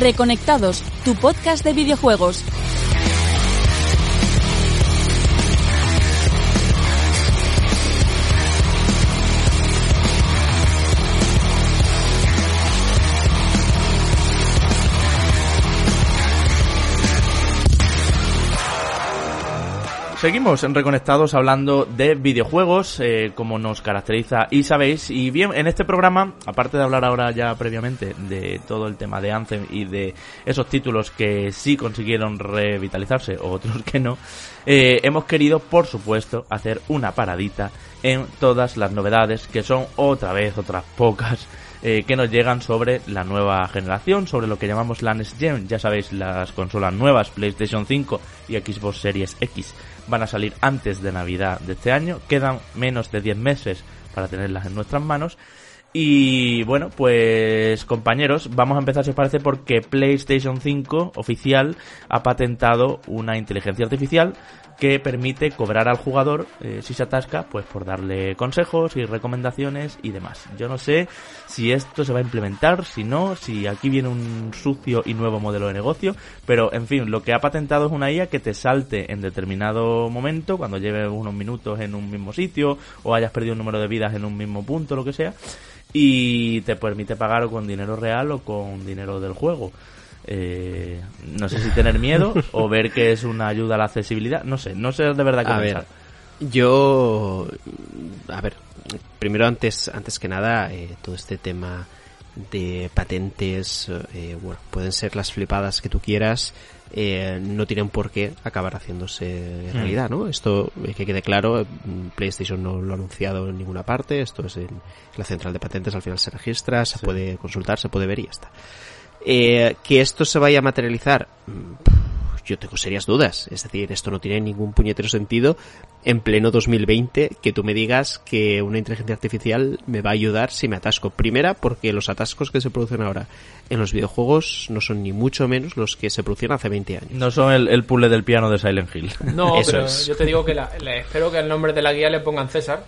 Reconectados, tu podcast de videojuegos. Seguimos Reconectados hablando de videojuegos, eh, como nos caracteriza y sabéis. Y bien, en este programa, aparte de hablar ahora ya previamente de todo el tema de Anthem y de esos títulos que sí consiguieron revitalizarse o otros que no, eh, hemos querido, por supuesto, hacer una paradita en todas las novedades que son otra vez, otras pocas, eh, que nos llegan sobre la nueva generación, sobre lo que llamamos la Next Gen. Ya sabéis, las consolas nuevas, PlayStation 5 y Xbox Series X, van a salir antes de Navidad de este año. Quedan menos de 10 meses para tenerlas en nuestras manos. Y bueno, pues compañeros, vamos a empezar si os parece porque PlayStation 5 oficial ha patentado una inteligencia artificial que permite cobrar al jugador eh, si se atasca, pues por darle consejos y recomendaciones y demás. Yo no sé si esto se va a implementar, si no, si aquí viene un sucio y nuevo modelo de negocio, pero en fin, lo que ha patentado es una IA que te salte en determinado momento, cuando lleves unos minutos en un mismo sitio o hayas perdido un número de vidas en un mismo punto, lo que sea, y te permite pagar con dinero real o con dinero del juego. Eh, no sé si tener miedo o ver que es una ayuda a la accesibilidad. No sé, no sé de verdad qué A pensar. ver, yo, a ver, primero antes, antes que nada, eh, todo este tema de patentes, eh, bueno, pueden ser las flipadas que tú quieras, eh, no tienen por qué acabar haciéndose realidad, ¿no? Esto, eh, que quede claro, mm, PlayStation no lo ha anunciado en ninguna parte, esto es en la central de patentes, al final se registra, se puede consultar, se puede ver y ya está. Eh, que esto se vaya a materializar, mm, yo tengo serias dudas. Es decir, esto no tiene ningún puñetero sentido en pleno 2020 que tú me digas que una inteligencia artificial me va a ayudar si me atasco. Primera, porque los atascos que se producen ahora en los videojuegos no son ni mucho menos los que se producían hace 20 años. No son el, el puzzle del piano de Silent Hill. No, Eso pero es. yo te digo que la- le espero que al nombre de la guía le pongan César.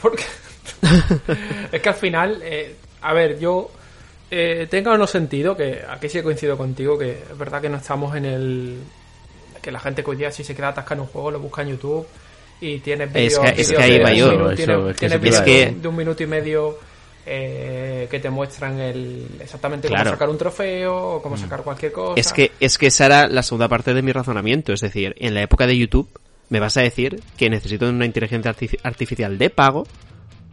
Porque es que al final, eh, a ver, yo eh, tenga o no sentido, que aquí sí coincido contigo, que es verdad que no estamos en el... que la gente que hoy día si se queda atascada en un juego lo busca en YouTube y vídeos... que- es que ahí de va un yo. es que de- un minuto y medio eh, que te muestran el exactamente Claro. cómo sacar un trofeo o cómo sacar cualquier cosa. Es que, es que esa era la segunda parte de mi razonamiento. Es decir, en la época de YouTube, me vas a decir que necesito una inteligencia arti- artificial de pago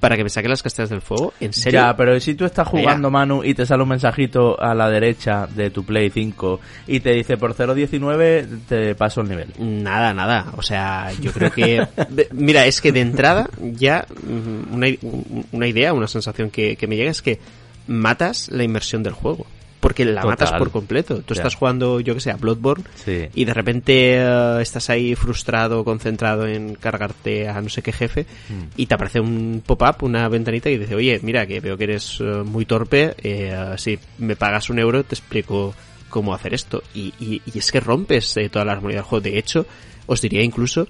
para que me saque las castañas del fuego. ¿En serio? Ya, pero si tú estás jugando, Mira. Manu, y te sale un mensajito a la derecha de tu Play 5 y te dice por 0.19 te paso el nivel. Nada, nada. O sea, yo creo que... mira, es que de entrada ya mm, una, una idea, una sensación que, que me llega es que matas la inmersión del juego. Porque la Total. matas por completo. Tú estás jugando, yo que sé, a Bloodborne Sí. y de repente eh, estás ahí frustrado, concentrado en cargarte a no sé qué jefe Mm. y te aparece un pop-up, una ventanita y dice, oye, mira, que veo que eres eh, muy torpe, eh, si me pagas un euro te explico cómo hacer esto. Y, y- y es que rompes eh, toda la armonía del juego. De hecho, os diría incluso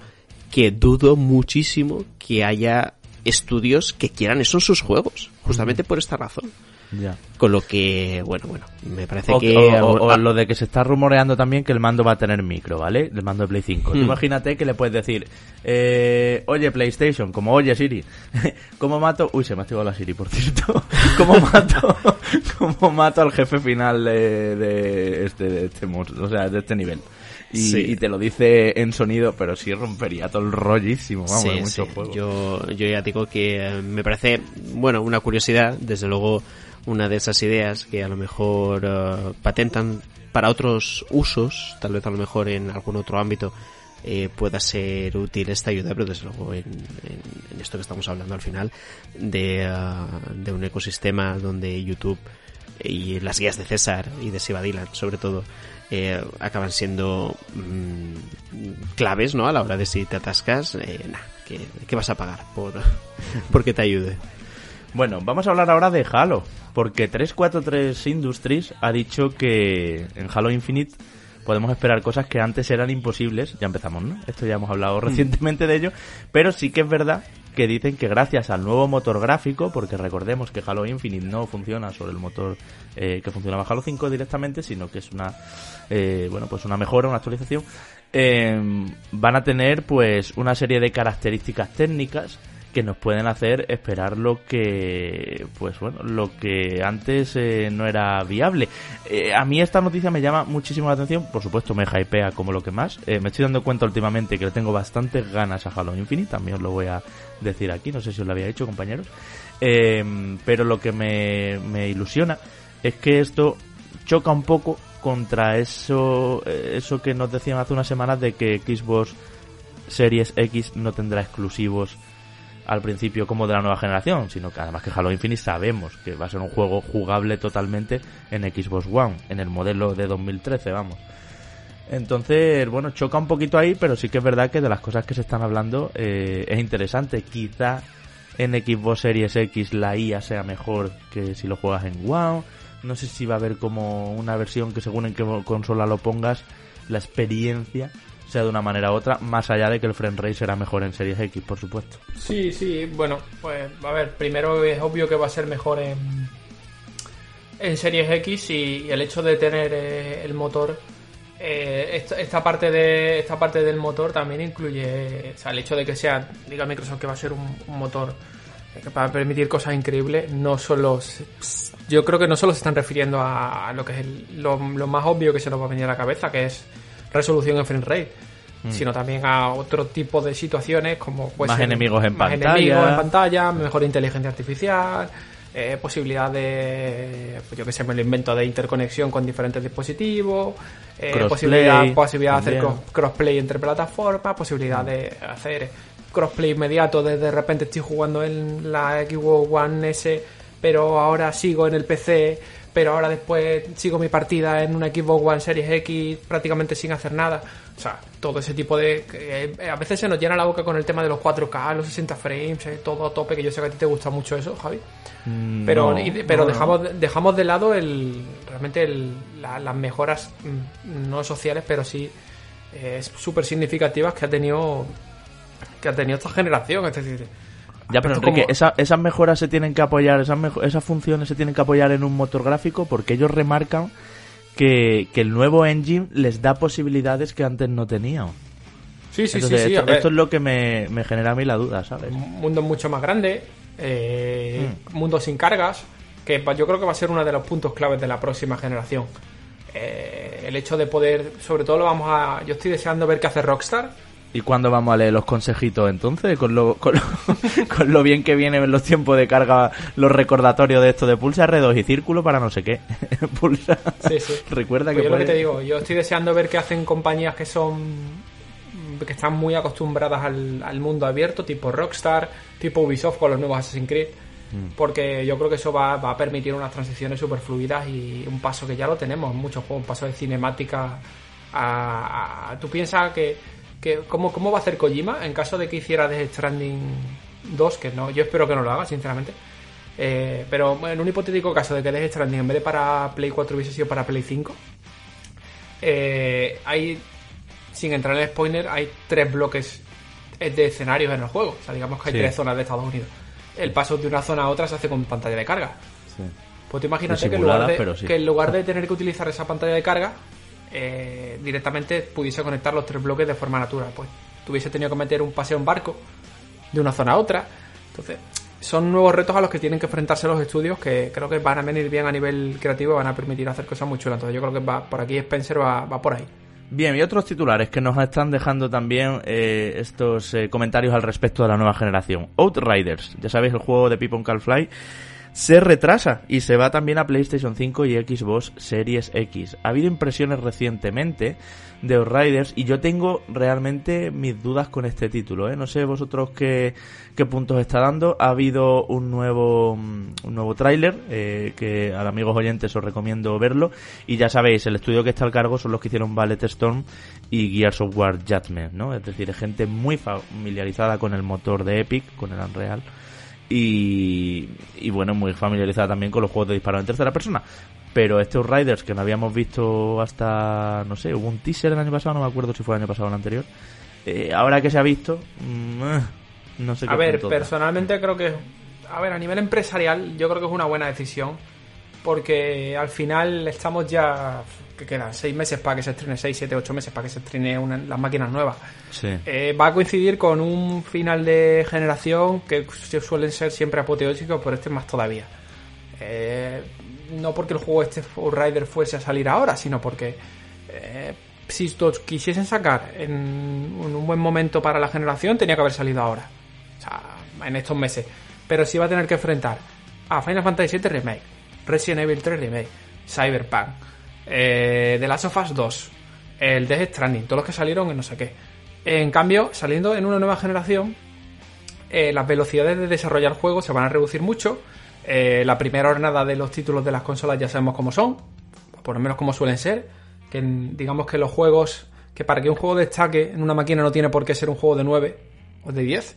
que dudo muchísimo que haya estudios que quieran eso en sus juegos, justamente por esta razón. Ya. Con lo que, bueno, bueno, me parece O, que... o- o- o lo de que se está rumoreando también que el mando va a tener micro, ¿vale? El mando de Play 5. Tú Hmm. imagínate que le puedes decir, eh, oye PlayStation, como oye Siri, ¿cómo mato? Uy, se me ha activado la Siri, por cierto. ¿Cómo mato? ¿Cómo mato al jefe final de, de este, de este monstruo? O sea, de este nivel. Y, Sí. y te lo dice en sonido, pero sí rompería todo el rollísimo, vamos, Sí, de muchos sí. juegos. Yo, yo ya digo que eh, me parece, bueno, una curiosidad, desde luego una de esas ideas que a lo mejor eh, patentan para otros usos, tal vez a lo mejor en algún otro ámbito eh, pueda ser útil esta ayuda, pero desde luego en, en- esto que estamos hablando al final de, eh, de un ecosistema donde YouTube y las guías de César y de Siva sobre todo, eh, acaban siendo mm, claves, ¿no? A la hora de si te atascas, eh, nah, ¿qué, qué vas a pagar por, por que te ayude? Bueno, vamos a hablar ahora de Halo, porque 343 Industries ha dicho que en Halo Infinite podemos esperar cosas que antes eran imposibles. Ya empezamos, ¿no? Esto ya hemos hablado recientemente de ello, pero sí que es verdad que dicen que gracias al nuevo motor gráfico, porque recordemos que Halo Infinite no funciona sobre el motor eh, que funcionaba Halo 5 directamente, sino que es una, eh, bueno, pues una mejora, una actualización, eh, van a tener pues una serie de características técnicas que nos pueden hacer esperar lo que pues bueno lo que antes eh, no era viable. Eh, a mí esta noticia me llama muchísimo la atención por supuesto me hypea como lo que más. Eh, me estoy dando cuenta últimamente que le tengo bastantes ganas a Halo Infinite también os lo voy a decir aquí no sé si os lo había dicho compañeros. Pero lo que me, me ilusiona es que esto choca un poco contra eso eso que nos decían hace unas semanas de que Xbox Series X no tendrá exclusivos al principio como de la nueva generación, sino que además que Halo Infinite sabemos que va a ser un juego jugable totalmente en Xbox One, en el modelo de 2013, vamos. Entonces, bueno, choca un poquito ahí, pero sí que es verdad que de las cosas que se están hablando eh, es interesante. Quizá en Xbox Series X la IA sea mejor que si lo juegas en One. No sé si va a haber como una versión que según en qué consola lo pongas, la experiencia sea de una manera u otra, más allá de que el frame rate será mejor en Series X, por supuesto. Sí, sí, bueno, pues a ver, primero es obvio que va a ser mejor en, en Series X y, el hecho de tener eh, el motor, eh, esta, parte de esta parte del motor también incluye, o sea, el hecho de que sea, diga Microsoft que va a ser un, motor que va a permitir cosas increíbles, no solo, yo creo que no solo se están refiriendo a, lo que es lo, lo más obvio que se nos va a venir a la cabeza, que es resolución en frame rate, mm. sino también a otro tipo de situaciones como pues, más enemigos en más pantalla, enemigos en pantalla, mejor inteligencia artificial, eh, posibilidad de, pues yo que sé, me lo invento de interconexión con diferentes dispositivos, eh, posibilidad, posibilidad de hacer crossplay entre plataformas, posibilidad mm. de hacer crossplay inmediato desde de repente estoy jugando en la Xbox One S pero ahora sigo en el PC pero ahora después sigo mi partida en una Xbox One Series X prácticamente sin hacer nada. O sea, todo ese tipo de... Eh, a veces se nos llena la boca con el tema de los 4K, los 60 frames, eh, todo a tope, que yo sé que a ti te gusta mucho eso, Javi. Mm, pero pero dejamos, dejamos de lado el realmente el, las mejoras, mm, no sociales, pero sí eh, súper significativas que ha tenido que ha tenido esta generación. Es decir, ya, pero Enrique, esas mejoras se tienen que apoyar, esas, esas funciones se tienen que apoyar en un motor gráfico porque ellos remarcan que, el nuevo engine les da posibilidades que antes no tenían. Sí, sí, sí, Esto, es lo que me, genera a mí la duda, ¿sabes? Un mundo mucho más grande, eh, mm. mundo sin cargas, que yo creo que va a ser uno de los puntos claves de la próxima generación. Eh, el hecho de poder, sobre todo lo vamos a... Yo estoy deseando ver qué hace Rockstar ¿Y cuándo vamos a leer los consejitos entonces? Con lo, con lo, bien que vienen los tiempos de carga, los recordatorios de esto de pulsa R2 y círculo para no sé qué. pulsa. Sí, sí. Recuerda pues que. Yo lo que te digo, yo estoy deseando ver qué hacen compañías que son. que están muy acostumbradas al, mundo abierto, tipo Rockstar, tipo Ubisoft con los nuevos Assassin's Creed. Mm. Porque yo creo que eso va, va a permitir unas transiciones súper fluidas y un paso que ya lo tenemos en muchos juegos, un paso de cinemática a tú piensas que cómo, ¿Cómo va a hacer Kojima en caso de que hiciera Death Stranding 2? Que no, yo espero que no lo haga, sinceramente. Eh, pero en un hipotético caso de que Death Stranding en vez de para Play 4 hubiese sido para Play 5, eh, hay, sin entrar en el spoiler, hay tres bloques de escenarios en el juego. O sea, digamos que hay tres zonas de Estados Unidos. El paso de una zona a otra se hace con pantalla de carga. Pues te imagínate que, que en lugar de tener que utilizar esa pantalla de carga, eh, directamente pudiese conectar los tres bloques de forma natural. Pues tuviese tenido que meter un paseo en barco de una zona a otra. Entonces, son nuevos retos a los que tienen que enfrentarse los estudios que creo que van a venir bien a nivel creativo van a permitir hacer cosas muy chulas. Entonces, yo creo que va por aquí Spencer va, va por ahí. Bien, y otros titulares que nos están dejando también eh, estos eh, comentarios al respecto de la nueva generación. Outriders, ya sabéis, el juego de People Can Fly se retrasa y se va también a PlayStation 5 y Xbox Series X. Ha habido impresiones recientemente de Outriders y yo tengo realmente mis dudas con este título. ¿eh? No sé vosotros qué, qué puntos está dando. Ha habido un nuevo, mm, un nuevo tráiler eh, que a amigos oyentes os recomiendo verlo. Y ya sabéis, el estudio que está al cargo son los que hicieron Ballet Storm y Gears of War Judgment, ¿no? Es decir, gente muy familiarizada con el motor de Epic, con el Unreal y, y bueno, muy familiarizada también con los juegos de disparo en tercera persona. Pero estos Riders que no habíamos visto hasta, no sé, hubo un teaser el año pasado, no me acuerdo si fue el año pasado o el anterior. Eh, ahora que se ha visto, mm, eh, No sé qué A ver, da. personalmente creo que. A ver, a nivel empresarial, yo creo que es una buena decisión. Porque al final estamos ya. que quedan? ¿Seis meses para que se estrene? ¿Seis, siete, ocho meses para que se estrene una- las máquinas nuevas? Sí. Eh, va a coincidir con un final de generación que su- suelen ser siempre apoteósicos, pero este más todavía. Eh, no porque el juego este Rider fuese a salir ahora, sino porque eh, si los quisiesen sacar en, en un buen momento para la generación, tenía que haber salido ahora. O sea, en estos meses. Pero sí va a tener que enfrentar a Final Fantasy VII Remake, Resident Evil 3 Remake, Cyberpunk, eh, The Last of Us 2, el Death Stranding, todos los que salieron en no sé qué. En cambio, saliendo en una nueva generación, eh, las velocidades de desarrollar juegos se van a reducir mucho. Eh, la primera jornada de los títulos de las consolas ya sabemos cómo son, por lo menos cómo suelen ser. Que digamos que los juegos, que para que un juego destaque en una máquina no tiene por qué ser un juego de 9 o de 10.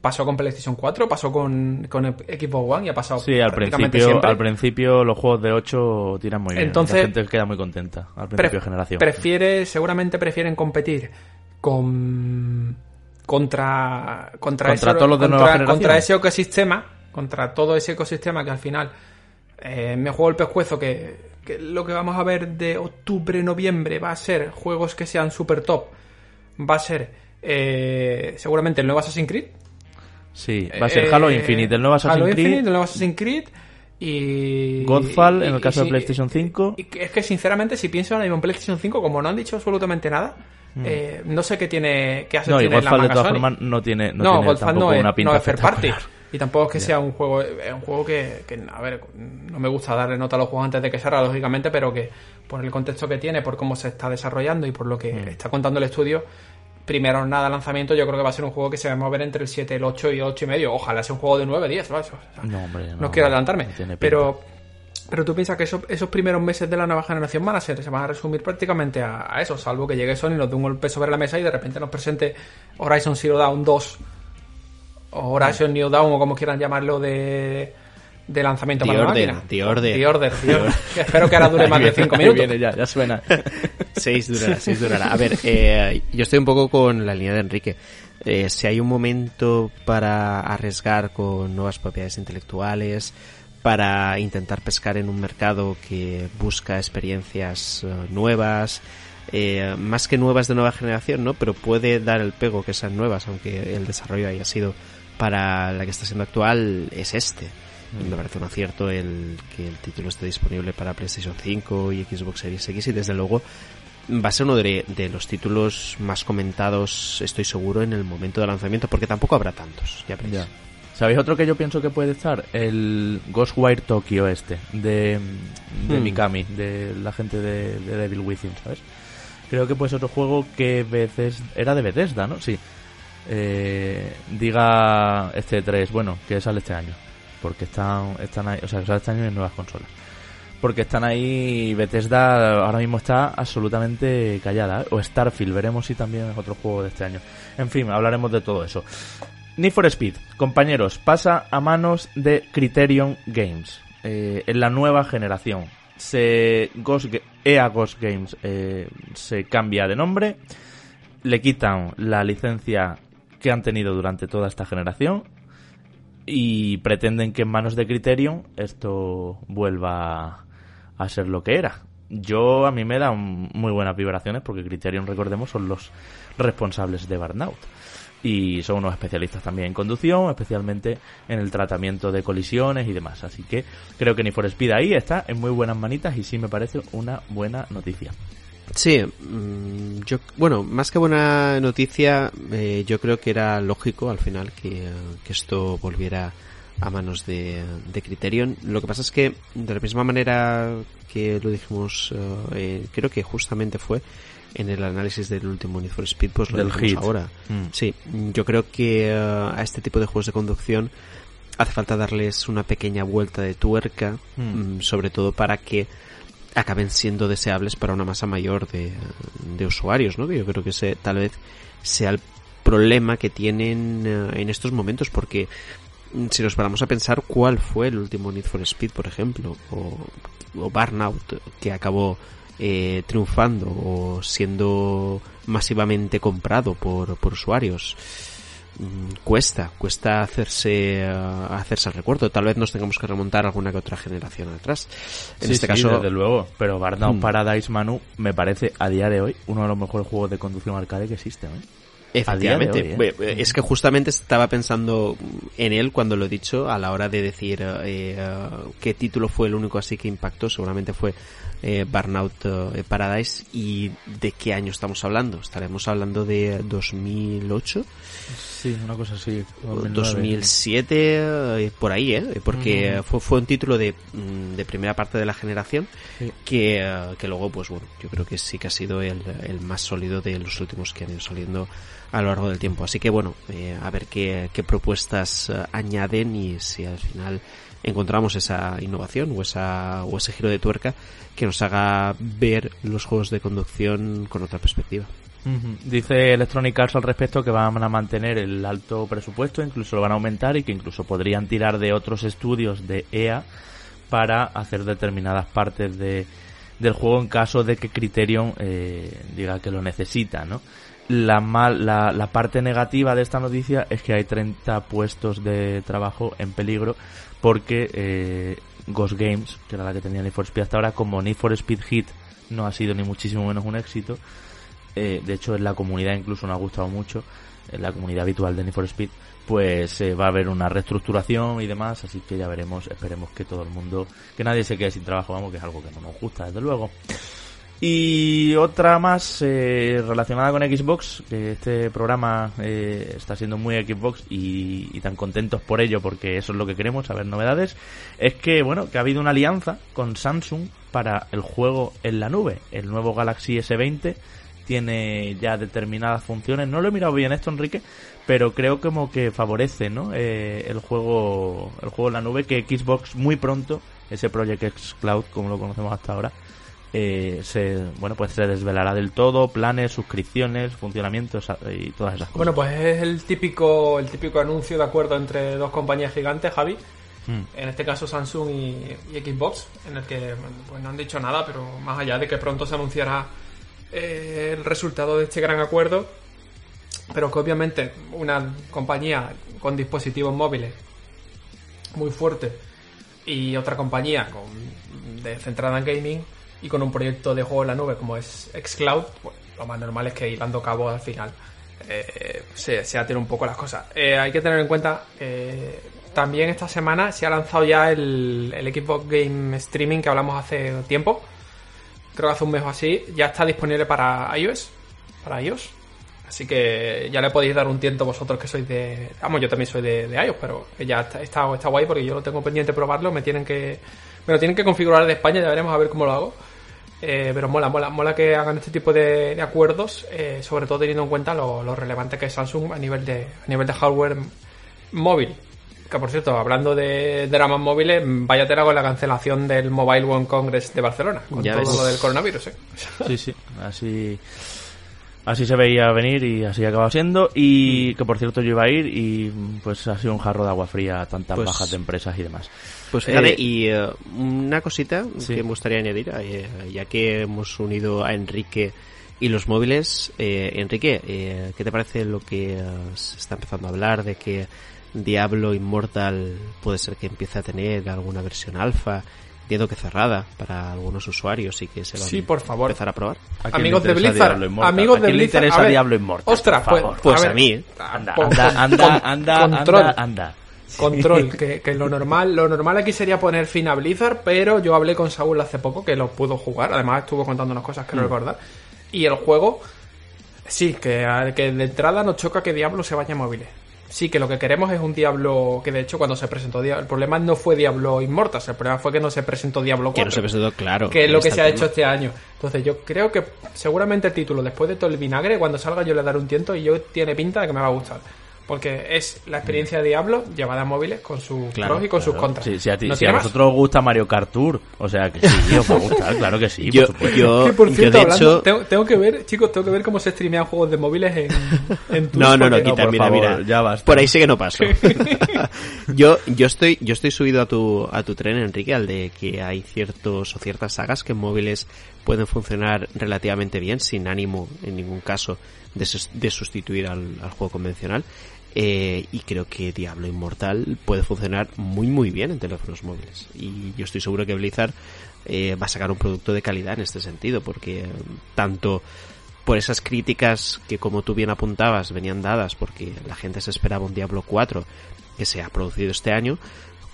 Pasó con PlayStation 4, pasó con, con Xbox One y ha pasado Sí, al principio, siempre. al principio los juegos de 8 tiran muy bien. Entonces, la gente queda muy contenta al principio de generación. Prefiere, seguramente prefieren competir con contra contra, Contra ese, todos los de contra ese ecosistema, contra todo ese ecosistema que al final eh, me juego el pescuezo que, que lo que vamos a ver de octubre, noviembre va a ser juegos que sean super top. Va a ser eh, seguramente el nuevo Assassin's Creed. Sí, va a ser Halo Eh, Infinite, el nuevo Assassin's Halo Creed, Infinite, el nuevo Assassin's Creed y... Godfall, en el y- caso y de PlayStation 5. y que- es que sinceramente si pienso ahora mismo en PlayStation 5, como no han dicho absolutamente nada, eh, no sé qué tiene qué hace Mm. no, y tiene en la Godfall de todas formas no tiene, no No, tiene Godfall tampoco no es, una pinta no es party. Y tampoco es que sea un juego, es un juego que, que, a ver, no me gusta darle nota a los juegos antes de que salga, lógicamente, pero que por el contexto que tiene, por cómo se está desarrollando y por lo que Mm. está contando el estudio, primero nada de lanzamiento, yo creo que va a ser un juego que se va a mover entre el 7, el 8 y el 8 y medio. Ojalá sea un juego de 9, 10, ¿no? Eso, o sea, No, hombre, no, no quiero adelantarme, pero pero tú piensas que esos, esos primeros meses de la nueva generación van a ser, se van a resumir prácticamente a, a eso, salvo que llegue Sony, nos dé un golpe sobre la mesa y de repente nos presente Horizon Zero Dawn 2 o Horizon New Dawn o como quieran llamarlo de, de lanzamiento The para la Order, máquina. The Order. The Order, The Order. Que espero que ahora dure más de 5 Ahí minutos. viene ya, ya suena. Seis durará, seis durará. A ver, eh, yo estoy un poco con la línea de Enrique. Eh, si hay un momento para arriesgar con nuevas propiedades intelectuales, para intentar pescar en un mercado que busca experiencias eh, nuevas, eh, más que nuevas de nueva generación, ¿no? Pero puede dar el pego que sean nuevas, aunque el desarrollo haya sido para la que está siendo actual, es este. Me parece un acierto el que el título esté disponible para PlayStation 5 y Xbox Series X y desde luego va a ser uno de, de los títulos más comentados, estoy seguro, en el momento de lanzamiento, porque tampoco habrá tantos, ya. Ya. ¿Sabéis otro que yo pienso que puede estar? El Ghostwire Tokyo este, de, de Hmm. Mikami, de la gente de, de Devil Within, ¿sabes? Creo que puede ser otro juego que Bethesda, era de Bethesda, ¿no? Sí. Eh, diga este 3, bueno, que sale este año. Porque están, están ahí, o sea, año en nuevas consolas. Porque están ahí, Bethesda ahora mismo está absolutamente callada. ¿eh? O Starfield, veremos si también es otro juego de este año. En fin, hablaremos de todo eso. Need for Speed, compañeros, pasa a manos de Criterion Games eh, en la nueva generación. Se EA Ghost Games eh, se cambia de nombre, le quitan la licencia que han tenido durante toda esta generación y pretenden que en manos de Criterion esto vuelva a ser lo que era. Yo a mí me dan muy buenas vibraciones porque Criterion, recordemos, son los responsables de Burnout y son unos especialistas también en conducción, especialmente en el tratamiento de colisiones y demás. Así que creo que ni for Speed ahí está en muy buenas manitas y sí me parece una buena noticia. Sí, mm, yo, bueno, más que buena noticia, eh, yo creo que era lógico al final que, eh, que esto volviera a manos de, de Criterion. Lo que pasa es que, de la misma manera que lo dijimos, eh, creo que justamente fue en el análisis del último Need for Speed, pues lo Del dijimos hit. ahora. Mm. Sí, yo creo que a este tipo de juegos de conducción hace falta darles una pequeña vuelta de tuerca, mm, sobre todo para que acaben siendo deseables para una masa mayor de, de usuarios, ¿no? Que yo creo que ese tal vez sea el problema que tienen eh, en estos momentos, porque mm, si nos paramos a pensar cuál fue el último Need for Speed, por ejemplo, o, o Burnout, que acabó eh, triunfando o siendo masivamente comprado por, por usuarios. Mm, cuesta, cuesta hacerse uh, hacerse el recuerdo. Tal vez nos tengamos que remontar alguna que otra generación atrás. En Sí, este sí, caso, desde luego. Pero Burnout Hmm. Paradise Manu me parece a día de hoy uno de los mejores juegos de conducción arcade que existen. ¿eh? Efectivamente. Hoy, ¿eh? Eh, Es que justamente estaba pensando en él cuando lo he dicho a la hora de decir eh, eh, qué título fue el único así que impactó. Seguramente fue eh, Burnout eh, Paradise. ¿Y de qué año estamos hablando? Estaremos hablando de 2008, Sí, una cosa así. 2007, eh, por ahí, ¿eh? Porque fue, fue un título de, mm, de primera parte de la generación Sí. que, eh, que luego, pues bueno, yo creo que sí que ha sido el, el más sólido de los últimos que han ido saliendo a lo largo del tiempo. Así que bueno, eh, a ver qué, qué propuestas eh, añaden y si al final encontramos esa innovación o, esa, o ese giro de tuerca que nos haga ver los juegos de conducción con otra perspectiva. Dice Electronic Arts al respecto que van a mantener el alto presupuesto, incluso lo van a aumentar y que incluso podrían tirar de otros estudios de EA para hacer determinadas partes de, del juego en caso de que Criterion eh, diga que lo necesita, ¿no? La, mal, la, la parte negativa de esta noticia es que hay 30 puestos de trabajo en peligro porque eh, Ghost Games, que era la que tenía Need for Speed hasta ahora, como Need for Speed Hit no ha sido ni muchísimo menos un éxito, eh, de hecho en la comunidad incluso nos ha gustado mucho, en la comunidad habitual de Need for Speed, pues eh, va a haber una reestructuración y demás, así que ya veremos, esperemos que todo el mundo, que nadie se quede sin trabajo, vamos, que es algo que no nos gusta, desde luego. Y otra más eh, relacionada con Xbox, que este programa eh, está siendo muy Xbox y, y tan contentos por ello, porque eso es lo que queremos, saber novedades, es que, bueno, que ha habido una alianza con Samsung para el juego en la nube. El nuevo Galaxy S20 tiene ya determinadas funciones. No lo he mirado bien esto, Enrique, pero creo como que favorece, ¿no? Eh, el juego, el juego en la nube que Xbox muy pronto, ese Project X Cloud, como lo conocemos hasta ahora, eh, se, bueno, pues se desvelará del todo, planes, suscripciones, funcionamientos y todas esas cosas. Bueno, pues es el típico, el típico anuncio de acuerdo entre dos compañías gigantes, Javi. Mm. En este caso Samsung y, y Xbox, en el que pues no han dicho nada, pero más allá de que pronto se anunciará eh, el resultado de este gran acuerdo, pero que obviamente una compañía con dispositivos móviles muy fuerte y otra compañía con, de, centrada en gaming y con un proyecto de juego en la nube como es Xcloud, pues lo más normal es que hilando cabo al final eh, se, se un poco las cosas. Eh, hay que tener en cuenta eh, también esta semana se ha lanzado ya el, el Xbox Game Streaming que hablamos hace tiempo. Creo que hace un mes o así. Ya está disponible para iOS. Para iOS. Así que ya le podéis dar un tiento vosotros que sois de. Vamos, yo también soy de, iOS, pero que ya está, está, está guay porque yo lo tengo pendiente de probarlo. Me tienen que. Me lo tienen que configurar de España, ya veremos a ver cómo lo hago. Eh, pero mola, mola, mola que hagan este tipo de, de acuerdos, eh, sobre todo teniendo en cuenta lo, lo, relevante que es Samsung a nivel de, a nivel de hardware móvil. Que por cierto, hablando de dramas móviles, vaya tela con la cancelación del Mobile World Congress de Barcelona, con Ya todo ves. lo del coronavirus. ¿eh? Sí, sí, así, así se veía venir y así acaba siendo. Y que por cierto yo iba a ir y pues ha sido un jarro de agua fría a tantas Pues- bajas de empresas y demás. Pues fíjate, Eh, y eh, una cosita Sí. que me gustaría añadir, eh, ya que hemos unido a Enrique y los móviles. Eh, Enrique, eh, ¿qué te parece lo que se está empezando a hablar de que Diablo Immortal puede ser que empiece a tener alguna versión alfa? Entiendo que cerrada para algunos usuarios y que se va Sí, a por favor. empezar a probar. ¿A Amigos de Blizzard, amigos ¿A de quién le interesa a Diablo Immortal? Ostras, por pues, favor? Pues ver, a mí, ¿eh? Anda, anda, anda, anda, anda, anda. Control, que, que lo normal, lo normal aquí sería poner fin a Blizzard, pero yo hablé con Saúl hace poco que lo pudo jugar, además estuvo contando unas cosas que no recordar. Y el juego, sí, que, que de entrada nos choca que Diablo se vaya a móviles. Sí, que lo que queremos es un Diablo que de hecho cuando se presentó Diablo, el problema no fue Diablo Immortal, el problema fue que no se presentó Diablo 4 Que no se presentó claro. que es lo que se ha hecho este año. Entonces yo creo que seguramente el título, después de todo el vinagre, cuando salga yo le daré un tiento y yo tiene pinta de que me va a gustar. Porque es la experiencia de Diablo llevada a móviles con sus Claro, pros y con sus contras. Sí, sí, a, ti- ¿No si a más? vosotros os gusta Mario Kart Tour, o sea que sí, os va a gustar, claro que sí, Yo, por supuesto. yo, Que por yo, cierto, de hablando- hecho, tengo, tengo que ver, chicos, tengo que ver cómo se streamean juegos de móviles en, en Twitch, No, no, no, quita, mira, favor, mira. ya basta. Por ahí sí que no paso. yo, yo estoy, yo estoy subido a tu, a tu tren, Enrique, al de que hay ciertos o ciertas sagas que en móviles pueden funcionar relativamente bien, sin ánimo en ningún caso de, sus- de sustituir al, al juego convencional. Eh, y creo que Diablo Inmortal puede funcionar muy muy bien en teléfonos móviles. Y yo estoy seguro que Blizzard eh, va a sacar un producto de calidad en este sentido, porque tanto por esas críticas que como tú bien apuntabas venían dadas porque la gente se esperaba un Diablo 4 que se ha producido este año,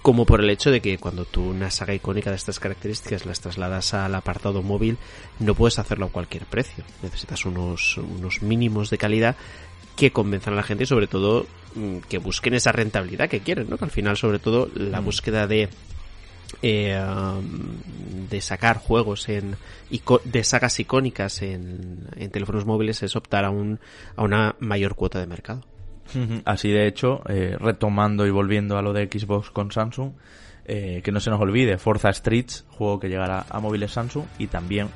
como por el hecho de que cuando tú una saga icónica de estas características las trasladas al apartado móvil, no puedes hacerlo a cualquier precio. Necesitas unos, unos mínimos de calidad que convenzan a la gente y sobre todo mm, que busquen esa rentabilidad que quieren, ¿no? Que al final sobre todo la mm. búsqueda de eh, um, de sacar juegos en de sagas icónicas en, en teléfonos móviles es optar a un a una mayor cuota de mercado. Así de hecho, eh, retomando y volviendo a lo de Xbox con Samsung, eh, que no se nos olvide, Forza Streets, juego que llegará a móviles Samsung, y también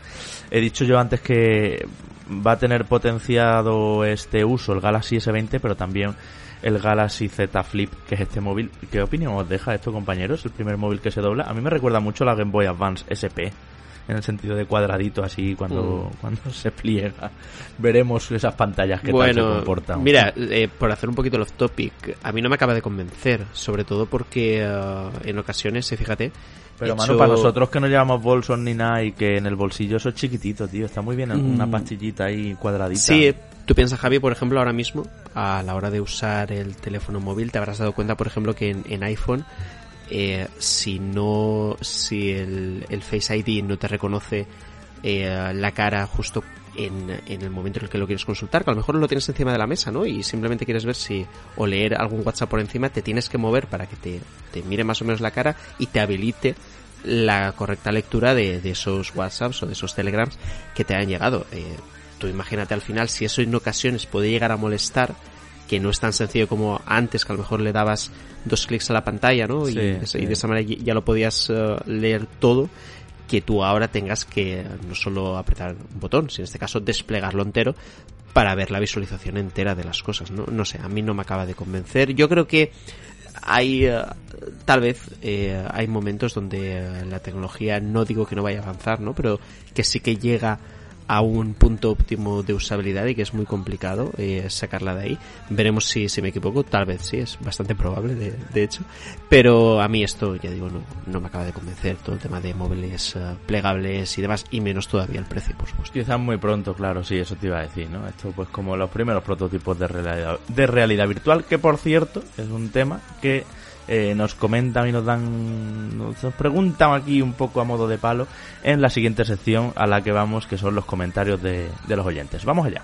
he dicho yo antes que va a tener potenciado este uso el Galaxy S20, pero también el Galaxy Z Flip, que es este móvil. ¿Qué opinión os deja esto, compañeros? El primer móvil que se dobla. A mí me recuerda mucho la Game Boy Advance SP en el sentido de cuadradito así cuando, mm. cuando se pliega. Veremos esas pantallas que tal se comportan. Mira, eh, por hacer un poquito el off topic, a mí no me acaba de convencer, sobre todo porque uh, en ocasiones, fíjate, pero, mano, para nosotros que no llevamos bolsos ni nada y que en el bolsillo eso es chiquitito, tío. Está muy bien una mm. pastillita ahí cuadradita. Sí, tú piensas, Javi, por ejemplo, ahora mismo, a la hora de usar el teléfono móvil, te habrás dado cuenta, por ejemplo, que en iPhone eh, si no, si el, el, Face ID no te reconoce eh, la cara justo en, en, el momento en el que lo quieres consultar, que a lo mejor lo tienes encima de la mesa, ¿no? Y simplemente quieres ver si, o leer algún WhatsApp por encima, te tienes que mover para que te, te mire más o menos la cara y te habilite la correcta lectura de, de esos WhatsApps o de esos Telegrams que te han llegado. Eh, tú imagínate al final si eso en ocasiones puede llegar a molestar, que no es tan sencillo como antes, que a lo mejor le dabas dos clics a la pantalla, ¿no? y, de esa manera ya lo podías eh, leer todo, que tú ahora tengas que no solo apretar un botón, sino en este caso desplegarlo entero para ver la visualización entera de las cosas, ¿no? No sé, a mí no me acaba de convencer. Yo creo que hay, eh, tal vez, eh, hay momentos donde la tecnología, no digo que no vaya a avanzar, ¿no? Pero que sí que llega a un punto óptimo de usabilidad y que es muy complicado eh, sacarla de ahí. Veremos si, si me equivoco, tal vez sí, es bastante probable de, de hecho. Pero a mí esto, ya digo, no, no, me acaba de convencer todo el tema de móviles uh, plegables y demás, y menos todavía el precio, por supuesto. Quizás muy pronto, claro, sí, eso te iba a decir, ¿no? Esto pues como los primeros prototipos de realidad, de realidad virtual, que por cierto es un tema que eh, nos comentan y nos dan, nos preguntan aquí un poco a modo de palo en la siguiente sección a la que vamos, que son los comentarios de, de los oyentes. Vamos allá.